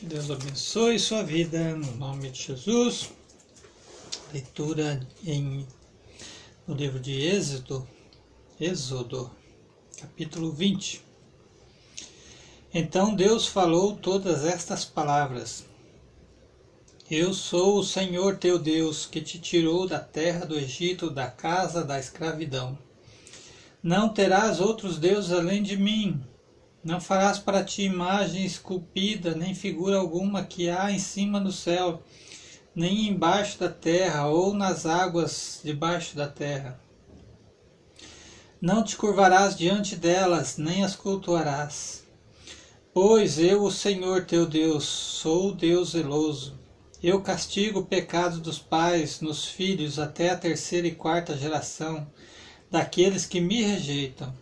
Que Deus abençoe sua vida, no nome de Jesus. Leitura em, no livro de Êxodo, Êxodo, capítulo 20. Então Deus falou todas estas palavras. Eu sou o Senhor teu Deus, que te tirou da terra do Egito, da casa da escravidão. Não terás outros deuses além de mim. Não farás para ti imagem esculpida, nem figura alguma que há em cima do céu, nem embaixo da terra, ou nas águas debaixo da terra. Não te curvarás diante delas, nem as cultuarás. Pois eu, o Senhor teu Deus, sou Deus zeloso. Eu castigo o pecado dos pais nos filhos até a terceira e quarta geração daqueles que me rejeitam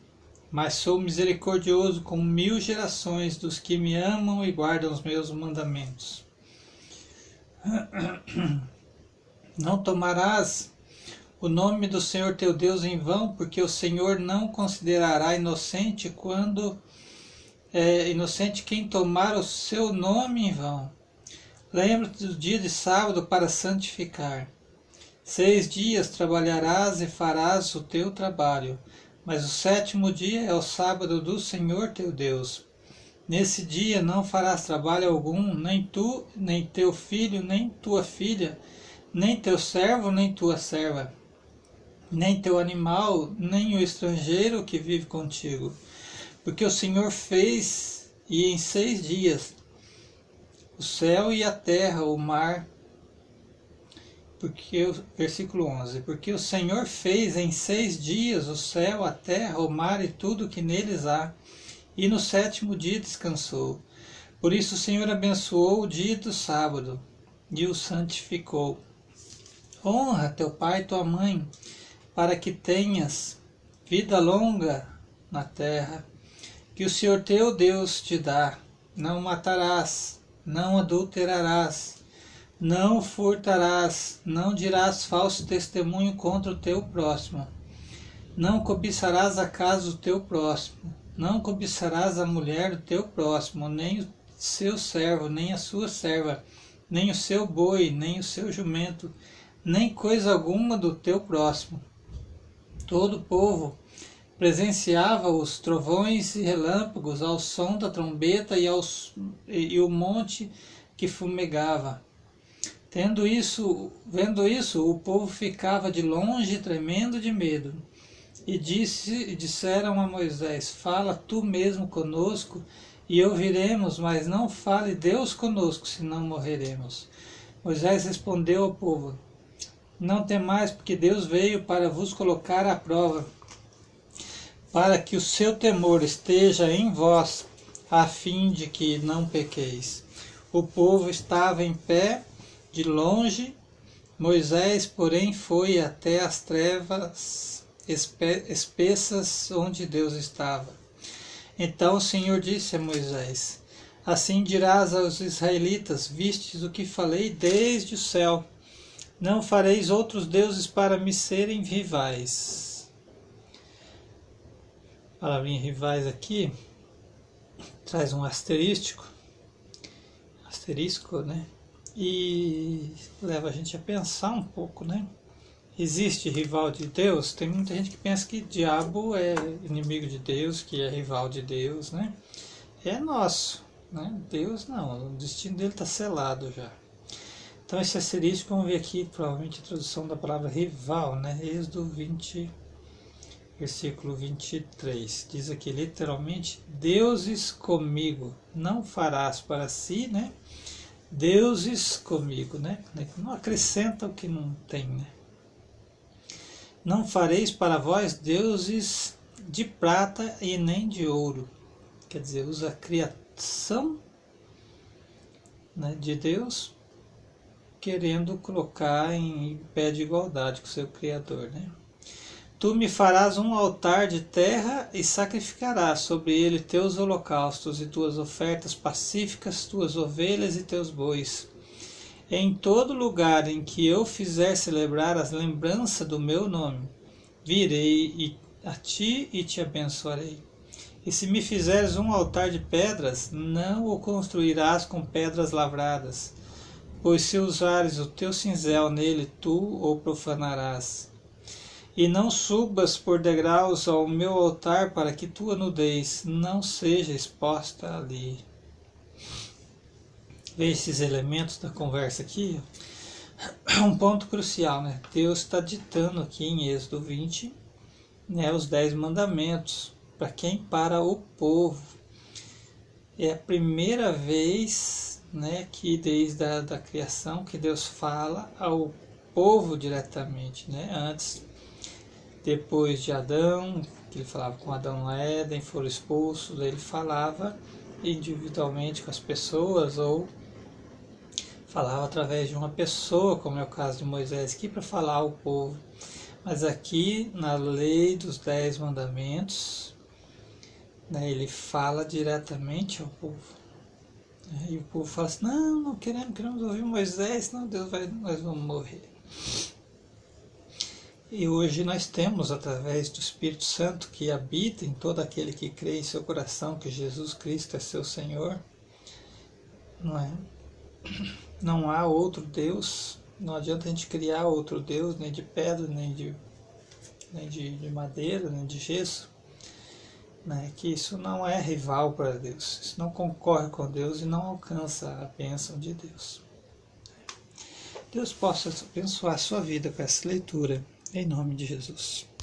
mas sou misericordioso com mil gerações dos que me amam e guardam os meus mandamentos. Não tomarás o nome do Senhor teu Deus em vão, porque o Senhor não considerará inocente quando é inocente quem tomar o seu nome em vão. Lembra-te do dia de sábado para santificar. Seis dias trabalharás e farás o teu trabalho mas o sétimo dia é o sábado do Senhor teu Deus. Nesse dia não farás trabalho algum, nem tu, nem teu filho, nem tua filha, nem teu servo, nem tua serva, nem teu animal, nem o estrangeiro que vive contigo. Porque o Senhor fez, e em seis dias, o céu e a terra, o mar, porque versículo 11, porque o Senhor fez em seis dias o céu, a terra, o mar e tudo que neles há, e no sétimo dia descansou. Por isso o Senhor abençoou o dia do sábado e o santificou. Honra teu pai e tua mãe, para que tenhas vida longa na terra, que o Senhor teu Deus te dá. Não matarás, não adulterarás, não furtarás, não dirás falso testemunho contra o teu próximo. Não cobiçarás a casa do teu próximo. Não cobiçarás a mulher do teu próximo, nem o seu servo, nem a sua serva, nem o seu boi, nem o seu jumento, nem coisa alguma do teu próximo. Todo o povo presenciava os trovões e relâmpagos ao som da trombeta e, aos, e, e o monte que fumegava Tendo isso, vendo isso, o povo ficava de longe tremendo de medo. E disse, disseram a Moisés: Fala tu mesmo conosco e ouviremos, mas não fale Deus conosco, senão morreremos. Moisés respondeu ao povo: Não temais, porque Deus veio para vos colocar à prova, para que o seu temor esteja em vós, a fim de que não pequeis. O povo estava em pé de longe, Moisés, porém, foi até as trevas espessas onde Deus estava. Então o Senhor disse a Moisés: Assim dirás aos israelitas: Vistes o que falei desde o céu. Não fareis outros deuses para me serem rivais. A palavrinha rivais aqui traz um asterístico. Asterisco, né? E leva a gente a pensar um pouco, né? Existe rival de Deus? Tem muita gente que pensa que diabo é inimigo de Deus, que é rival de Deus, né? É nosso, né? Deus não, o destino dele está selado já. Então esse asterisco, vamos ver aqui, provavelmente a tradução da palavra rival, né? Êxodo 20, versículo 23. Diz aqui literalmente, deuses comigo não farás para si, né? Deuses comigo, né? Não acrescenta o que não tem, né? Não fareis para vós deuses de prata e nem de ouro. Quer dizer, usa a criação né, de Deus querendo colocar em pé de igualdade com o seu Criador, né? Tu me farás um altar de terra e sacrificarás sobre ele teus holocaustos e tuas ofertas pacíficas, tuas ovelhas e teus bois. Em todo lugar em que eu fizer celebrar as lembranças do meu nome, virei a ti e te abençoarei. E se me fizeres um altar de pedras, não o construirás com pedras lavradas, pois se usares o teu cinzel nele, tu o profanarás. E não subas por degraus ao meu altar para que tua nudez não seja exposta ali. Veja esses elementos da conversa aqui. Um ponto crucial, né? Deus está ditando aqui em Êxodo 20 né, os dez mandamentos para quem? Para o povo. É a primeira vez né, que desde a da criação que Deus fala ao povo diretamente. Né? Antes, depois de Adão, que ele falava com Adão no Éden, foram expulsos, ele falava individualmente com as pessoas ou falava através de uma pessoa, como é o caso de Moisés aqui, para falar ao povo. Mas aqui na lei dos dez mandamentos, né, ele fala diretamente ao povo. Né, e o povo fala assim, não, não queremos, queremos ouvir Moisés, senão Deus vai, nós vamos morrer. E hoje nós temos, através do Espírito Santo que habita em todo aquele que crê em seu coração que Jesus Cristo é seu Senhor, não é? Não há outro Deus, não adianta a gente criar outro Deus, nem de pedra, nem de, nem de, de madeira, nem de gesso né, que isso não é rival para Deus, isso não concorre com Deus e não alcança a bênção de Deus. Deus possa abençoar a sua vida com essa leitura, em nome de Jesus.